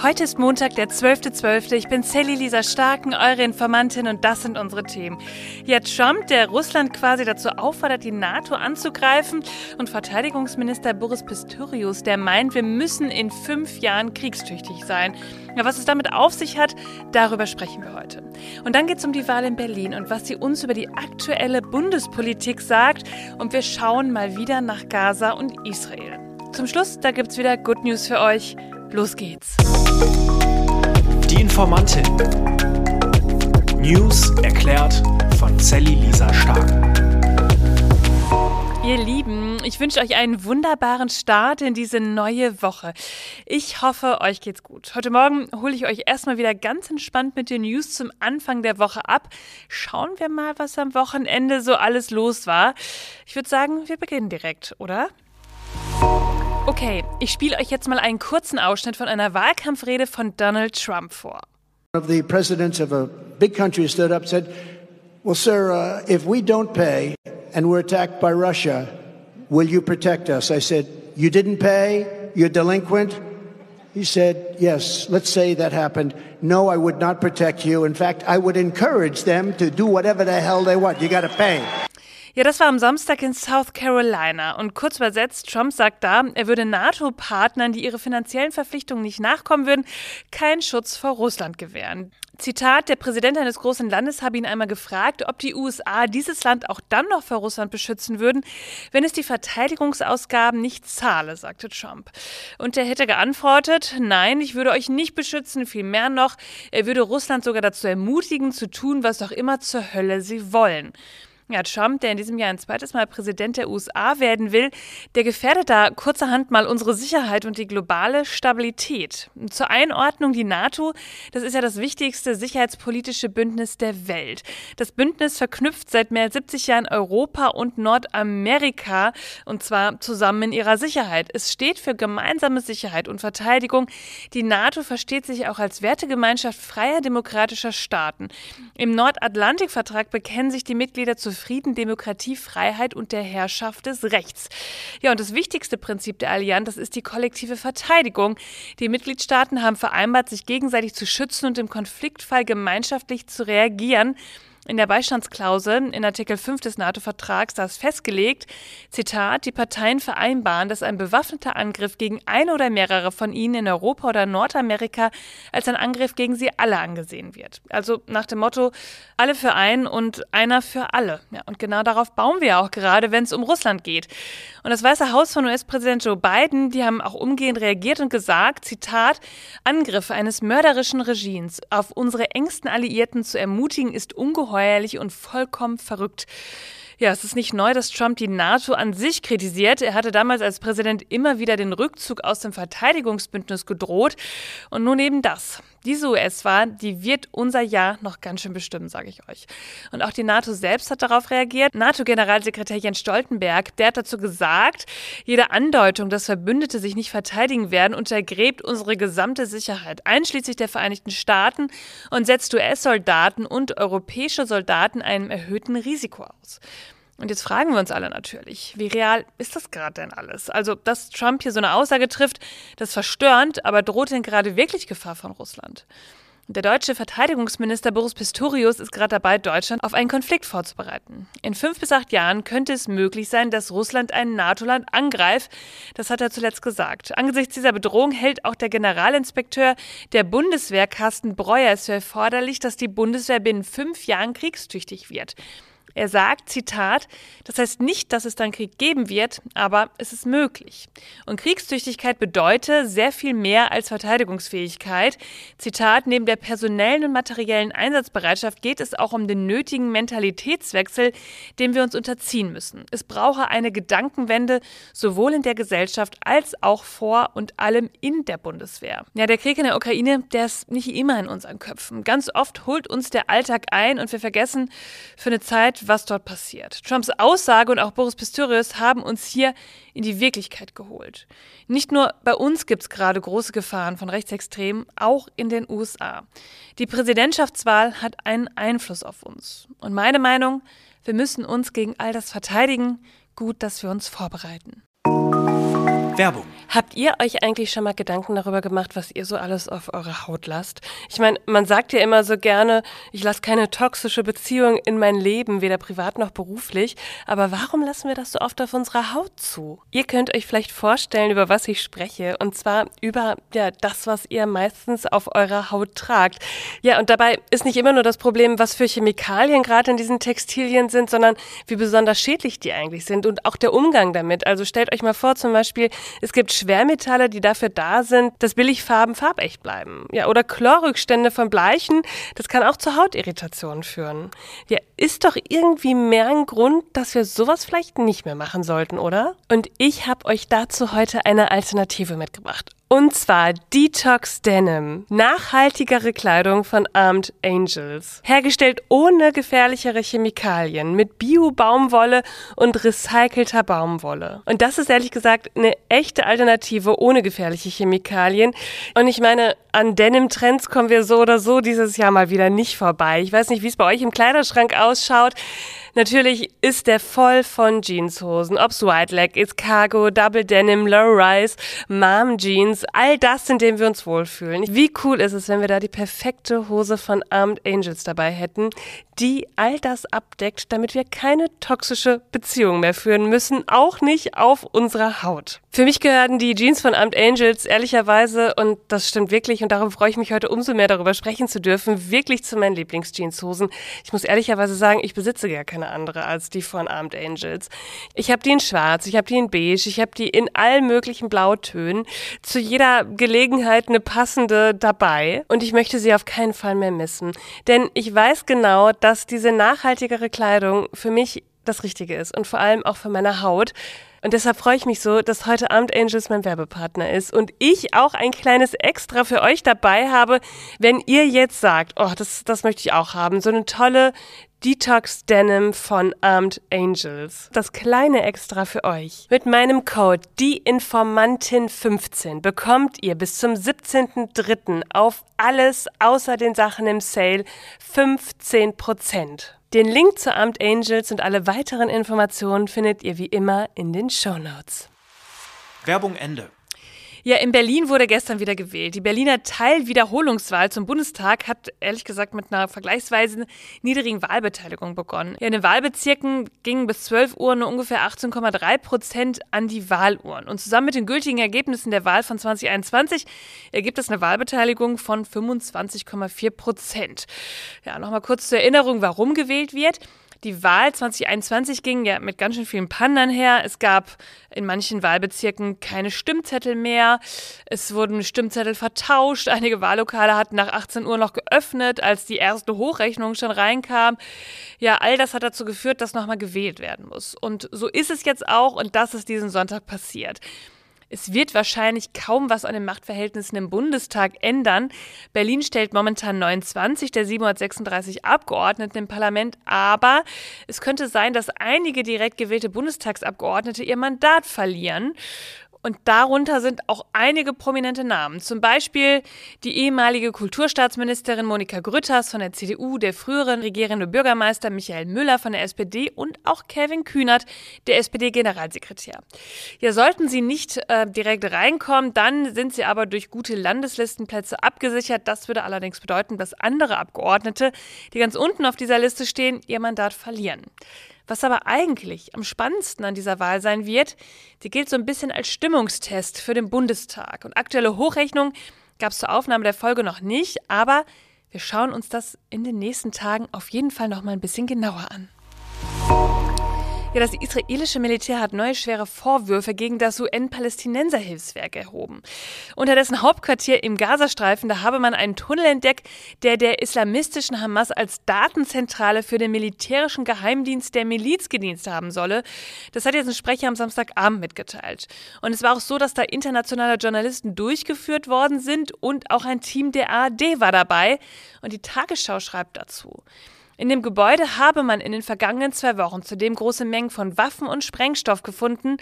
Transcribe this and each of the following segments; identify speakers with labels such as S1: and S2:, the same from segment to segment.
S1: Heute ist Montag, der 12.12. .12. Ich bin Sally Lisa Starken, eure Informantin und das sind unsere Themen. Ja, Trump, der Russland quasi dazu auffordert, die NATO anzugreifen und Verteidigungsminister Boris Pistorius, der meint, wir müssen in fünf Jahren kriegstüchtig sein. Ja, was es damit auf sich hat, darüber sprechen wir heute. Und dann geht es um die Wahl in Berlin und was sie uns über die aktuelle Bundespolitik sagt und wir schauen mal wieder nach Gaza und Israel. Zum Schluss, da gibt es wieder Good News für euch. Los geht's.
S2: Informantin. News erklärt von Sally Lisa Stark.
S1: Ihr Lieben, ich wünsche euch einen wunderbaren Start in diese neue Woche. Ich hoffe, euch geht's gut. Heute Morgen hole ich euch erstmal wieder ganz entspannt mit den News zum Anfang der Woche ab. Schauen wir mal, was am Wochenende so alles los war. Ich würde sagen, wir beginnen direkt, oder? Okay, ich spiele euch jetzt mal einen kurzen Ausschnitt von einer Wahlkampfrede von Donald Trump vor.
S3: One of the presidents of a big country stood up and said, Well, sir, uh, if we don't pay and we're attacked by Russia, will you protect us? I said, You didn't pay? You're delinquent? He said, Yes, let's say that happened. No, I would not protect you. In fact, I would encourage them to do whatever the hell they want. You got to pay.
S1: Ja, das war am Samstag in South Carolina. Und kurz übersetzt, Trump sagt da, er würde NATO-Partnern, die ihre finanziellen Verpflichtungen nicht nachkommen würden, keinen Schutz vor Russland gewähren. Zitat, der Präsident eines großen Landes habe ihn einmal gefragt, ob die USA dieses Land auch dann noch vor Russland beschützen würden, wenn es die Verteidigungsausgaben nicht zahle, sagte Trump. Und er hätte geantwortet, nein, ich würde euch nicht beschützen, vielmehr noch, er würde Russland sogar dazu ermutigen, zu tun, was auch immer zur Hölle sie wollen. Ja, Trump, der in diesem Jahr ein zweites Mal Präsident der USA werden will, der gefährdet da kurzerhand mal unsere Sicherheit und die globale Stabilität. Zur Einordnung, die NATO, das ist ja das wichtigste sicherheitspolitische Bündnis der Welt. Das Bündnis verknüpft seit mehr als 70 Jahren Europa und Nordamerika und zwar zusammen in ihrer Sicherheit. Es steht für gemeinsame Sicherheit und Verteidigung. Die NATO versteht sich auch als Wertegemeinschaft freier demokratischer Staaten. Im Nordatlantikvertrag bekennen sich die Mitglieder zu Frieden, Demokratie, Freiheit und der Herrschaft des Rechts. Ja, und das wichtigste Prinzip der Allianz, das ist die kollektive Verteidigung. Die Mitgliedstaaten haben vereinbart, sich gegenseitig zu schützen und im Konfliktfall gemeinschaftlich zu reagieren. In der Beistandsklausel in Artikel 5 des NATO-Vertrags da ist festgelegt, Zitat, die Parteien vereinbaren, dass ein bewaffneter Angriff gegen eine oder mehrere von ihnen in Europa oder Nordamerika als ein Angriff gegen sie alle angesehen wird. Also nach dem Motto, alle für einen und einer für alle. Ja, und genau darauf bauen wir auch gerade, wenn es um Russland geht. Und das Weiße Haus von US-Präsident Joe Biden, die haben auch umgehend reagiert und gesagt, Zitat, Angriffe eines mörderischen Regimes auf unsere engsten Alliierten zu ermutigen, ist ungeheuer ungeheuerlich und vollkommen verrückt. Ja, es ist nicht neu, dass Trump die NATO an sich kritisiert. Er hatte damals als Präsident immer wieder den Rückzug aus dem Verteidigungsbündnis gedroht. Und nun eben das. Diese US-Wahl, die wird unser Jahr noch ganz schön bestimmen, sage ich euch. Und auch die NATO selbst hat darauf reagiert. NATO-Generalsekretär Jens Stoltenberg, der hat dazu gesagt, jede Andeutung, dass Verbündete sich nicht verteidigen werden, untergräbt unsere gesamte Sicherheit, einschließlich der Vereinigten Staaten und setzt US-Soldaten und europäische Soldaten einem erhöhten Risiko aus. Und jetzt fragen wir uns alle natürlich, wie real ist das gerade denn alles? Also, dass Trump hier so eine Aussage trifft, das verstörend, aber droht denn gerade wirklich Gefahr von Russland? Der deutsche Verteidigungsminister Boris Pistorius ist gerade dabei, Deutschland auf einen Konflikt vorzubereiten. In fünf bis acht Jahren könnte es möglich sein, dass Russland ein NATO-Land angreift. Das hat er zuletzt gesagt. Angesichts dieser Bedrohung hält auch der Generalinspekteur der Bundeswehr, Carsten Breuer, es für erforderlich, dass die Bundeswehr binnen fünf Jahren kriegstüchtig wird. Er sagt, Zitat, das heißt nicht, dass es dann Krieg geben wird, aber es ist möglich. Und Kriegstüchtigkeit bedeutet sehr viel mehr als Verteidigungsfähigkeit. Zitat, neben der personellen und materiellen Einsatzbereitschaft geht es auch um den nötigen Mentalitätswechsel, dem wir uns unterziehen müssen. Es brauche eine Gedankenwende sowohl in der Gesellschaft als auch vor und allem in der Bundeswehr. Ja, der Krieg in der Ukraine, der ist nicht immer in unseren Köpfen. Ganz oft holt uns der Alltag ein und wir vergessen für eine Zeit, was dort passiert. Trumps Aussage und auch Boris Pistorius haben uns hier in die Wirklichkeit geholt. Nicht nur bei uns gibt es gerade große Gefahren von Rechtsextremen, auch in den USA. Die Präsidentschaftswahl hat einen Einfluss auf uns. Und meine Meinung, wir müssen uns gegen all das verteidigen. Gut, dass wir uns vorbereiten.
S2: Werbung.
S1: Habt ihr euch eigentlich schon mal Gedanken darüber gemacht, was ihr so alles auf eure Haut lasst? Ich meine, man sagt ja immer so gerne, ich lasse keine toxische Beziehung in mein Leben, weder privat noch beruflich. Aber warum lassen wir das so oft auf unserer Haut zu? Ihr könnt euch vielleicht vorstellen, über was ich spreche. Und zwar über ja, das, was ihr meistens auf eurer Haut tragt. Ja, und dabei ist nicht immer nur das Problem, was für Chemikalien gerade in diesen Textilien sind, sondern wie besonders schädlich die eigentlich sind und auch der Umgang damit. Also stellt euch mal vor, zum Beispiel, es gibt Schwermetalle, die dafür da sind, dass Billigfarben farbecht bleiben. Ja, oder Chlorrückstände von Bleichen, das kann auch zu Hautirritationen führen. Ja, ist doch irgendwie mehr ein Grund, dass wir sowas vielleicht nicht mehr machen sollten, oder? Und ich habe euch dazu heute eine Alternative mitgebracht. Und zwar Detox Denim. Nachhaltigere Kleidung von Armed Angels. Hergestellt ohne gefährlichere Chemikalien, mit Bio-Baumwolle und recycelter Baumwolle. Und das ist ehrlich gesagt eine echte Alternative ohne gefährliche Chemikalien. Und ich meine, an Denim-Trends kommen wir so oder so dieses Jahr mal wieder nicht vorbei. Ich weiß nicht, wie es bei euch im Kleiderschrank ausschaut. Natürlich ist der voll von Jeanshosen. Ob's White Leg ist, Cargo, Double Denim, Low Rise, Mom Jeans, all das, in dem wir uns wohlfühlen. Wie cool ist es, wenn wir da die perfekte Hose von Armed Angels dabei hätten, die all das abdeckt, damit wir keine toxische Beziehung mehr führen müssen, auch nicht auf unserer Haut. Für mich gehören die Jeans von Armed Angels ehrlicherweise, und das stimmt wirklich, und darum freue ich mich heute umso mehr darüber sprechen zu dürfen, wirklich zu meinen Lieblingsjeanshosen. Ich muss ehrlicherweise sagen, ich besitze gar keine andere als die von Armed Angels. Ich habe die in schwarz, ich habe die in beige, ich habe die in allen möglichen Blautönen. Zu jeder Gelegenheit eine passende dabei. Und ich möchte sie auf keinen Fall mehr missen. Denn ich weiß genau, dass diese nachhaltigere Kleidung für mich das Richtige ist und vor allem auch für meine Haut. Und deshalb freue ich mich so, dass heute Abend Angels mein Werbepartner ist und ich auch ein kleines Extra für euch dabei habe, wenn ihr jetzt sagt, oh, das, das möchte ich auch haben. So eine tolle Detox Denim von Armed Angels. Das kleine Extra für euch. Mit meinem Code DIEINFORMANTIN15 bekommt ihr bis zum 17.03. auf alles außer den Sachen im Sale 15%. Den Link zu Amt Angels und alle weiteren Informationen findet ihr wie immer in den Show Notes.
S2: Werbung Ende.
S1: Ja, in Berlin wurde gestern wieder gewählt. Die Berliner Teilwiederholungswahl zum Bundestag hat ehrlich gesagt mit einer vergleichsweise niedrigen Wahlbeteiligung begonnen. In den Wahlbezirken gingen bis 12 Uhr nur ungefähr 18,3 Prozent an die Wahluhren. Und zusammen mit den gültigen Ergebnissen der Wahl von 2021 ergibt es eine Wahlbeteiligung von 25,4 Prozent. Ja, nochmal kurz zur Erinnerung, warum gewählt wird. Die Wahl 2021 ging ja mit ganz schön vielen Pandern her. Es gab in manchen Wahlbezirken keine Stimmzettel mehr. Es wurden Stimmzettel vertauscht. Einige Wahllokale hatten nach 18 Uhr noch geöffnet, als die erste Hochrechnung schon reinkam. Ja, all das hat dazu geführt, dass nochmal gewählt werden muss. Und so ist es jetzt auch und das ist diesen Sonntag passiert. Es wird wahrscheinlich kaum was an den Machtverhältnissen im Bundestag ändern. Berlin stellt momentan 29 der 736 Abgeordneten im Parlament, aber es könnte sein, dass einige direkt gewählte Bundestagsabgeordnete ihr Mandat verlieren. Und darunter sind auch einige prominente Namen. Zum Beispiel die ehemalige Kulturstaatsministerin Monika Grütters von der CDU, der frühere regierende Bürgermeister Michael Müller von der SPD und auch Kevin Kühnert, der SPD-Generalsekretär. Ja, sollten sie nicht äh, direkt reinkommen, dann sind sie aber durch gute Landeslistenplätze abgesichert. Das würde allerdings bedeuten, dass andere Abgeordnete, die ganz unten auf dieser Liste stehen, ihr Mandat verlieren. Was aber eigentlich am spannendsten an dieser Wahl sein wird, die gilt so ein bisschen als Stimmungstest für den Bundestag. Und aktuelle Hochrechnung gab es zur Aufnahme der Folge noch nicht, aber wir schauen uns das in den nächsten Tagen auf jeden Fall noch mal ein bisschen genauer an. Ja, das israelische Militär hat neue schwere Vorwürfe gegen das UN-Palästinenser-Hilfswerk erhoben. Unter dessen Hauptquartier im Gazastreifen, da habe man einen Tunnel entdeckt, der der islamistischen Hamas als Datenzentrale für den militärischen Geheimdienst der Miliz gedient haben solle. Das hat jetzt ein Sprecher am Samstagabend mitgeteilt. Und es war auch so, dass da internationale Journalisten durchgeführt worden sind und auch ein Team der ARD war dabei. Und die Tagesschau schreibt dazu. In dem Gebäude habe man in den vergangenen zwei Wochen zudem große Mengen von Waffen und Sprengstoff gefunden.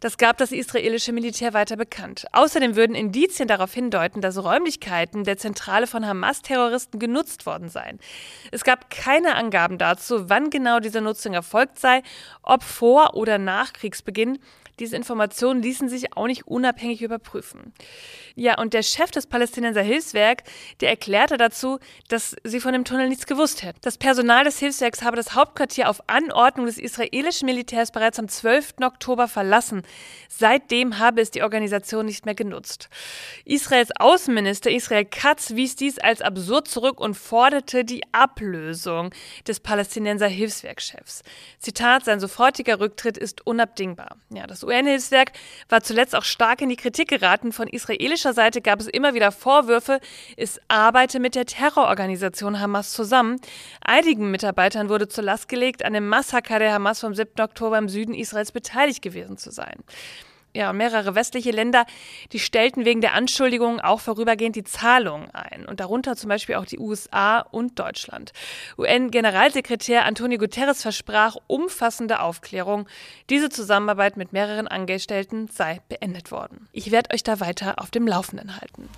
S1: Das gab das israelische Militär weiter bekannt. Außerdem würden Indizien darauf hindeuten, dass Räumlichkeiten der Zentrale von Hamas-Terroristen genutzt worden seien. Es gab keine Angaben dazu, wann genau diese Nutzung erfolgt sei, ob vor oder nach Kriegsbeginn. Diese Informationen ließen sich auch nicht unabhängig überprüfen. Ja, und der Chef des Palästinenser Hilfswerk, der erklärte dazu, dass sie von dem Tunnel nichts gewusst hätten. Das Personal des Hilfswerks habe das Hauptquartier auf Anordnung des israelischen Militärs bereits am 12. Oktober verlassen. Seitdem habe es die Organisation nicht mehr genutzt. Israels Außenminister Israel Katz wies dies als absurd zurück und forderte die Ablösung des Palästinenser Hilfswerkchefs. Zitat, sein sofortiger Rücktritt ist unabdingbar. Ja, das UN-Hilfswerk war zuletzt auch stark in die Kritik geraten. Von israelischer Seite gab es immer wieder Vorwürfe, es arbeite mit der Terrororganisation Hamas zusammen. Einigen Mitarbeitern wurde zur Last gelegt, an dem Massaker der Hamas vom 7. Oktober im Süden Israels beteiligt gewesen zu sein ja, mehrere westliche Länder, die stellten wegen der Anschuldigungen auch vorübergehend die Zahlungen ein. Und darunter zum Beispiel auch die USA und Deutschland. UN-Generalsekretär Antonio Guterres versprach umfassende Aufklärung. Diese Zusammenarbeit mit mehreren Angestellten sei beendet worden. Ich werde euch da weiter auf dem Laufenden halten.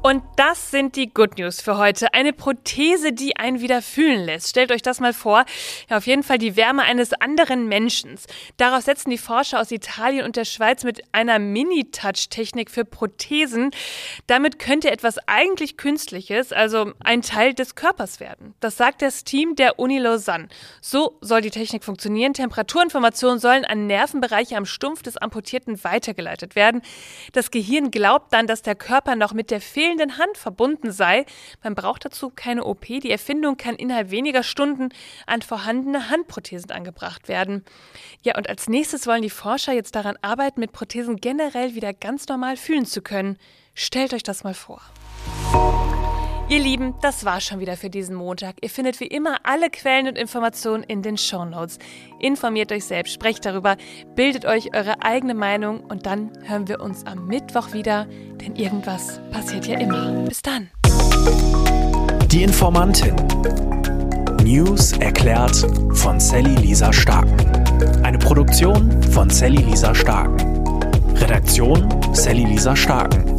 S1: Und das sind die Good News für heute. Eine Prothese, die einen wieder fühlen lässt. Stellt euch das mal vor. Ja, auf jeden Fall die Wärme eines anderen Menschen. Darauf setzen die Forscher aus Italien und der Schweiz mit einer Mini-Touch-Technik für Prothesen. Damit könnte etwas eigentlich Künstliches, also ein Teil des Körpers werden. Das sagt das Team der Uni Lausanne. So soll die Technik funktionieren. Temperaturinformationen sollen an Nervenbereiche am Stumpf des Amputierten weitergeleitet werden. Das Gehirn glaubt dann, dass der Körper noch mit der fehlenden fehlenden Hand verbunden sei. Man braucht dazu keine OP. Die Erfindung kann innerhalb weniger Stunden an vorhandene Handprothesen angebracht werden. Ja, und als nächstes wollen die Forscher jetzt daran arbeiten, mit Prothesen generell wieder ganz normal fühlen zu können. Stellt euch das mal vor. Ihr Lieben, das war schon wieder für diesen Montag. Ihr findet wie immer alle Quellen und Informationen in den Show Notes. Informiert euch selbst, sprecht darüber, bildet euch eure eigene Meinung und dann hören wir uns am Mittwoch wieder, denn irgendwas passiert ja immer. Bis dann.
S2: Die Informantin. News erklärt von Sally Lisa Starken. Eine Produktion von Sally Lisa Starken. Redaktion Sally Lisa Starken.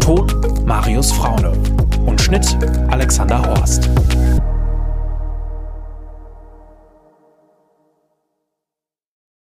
S2: Ton Marius Fraune und Schnitt Alexander Horst.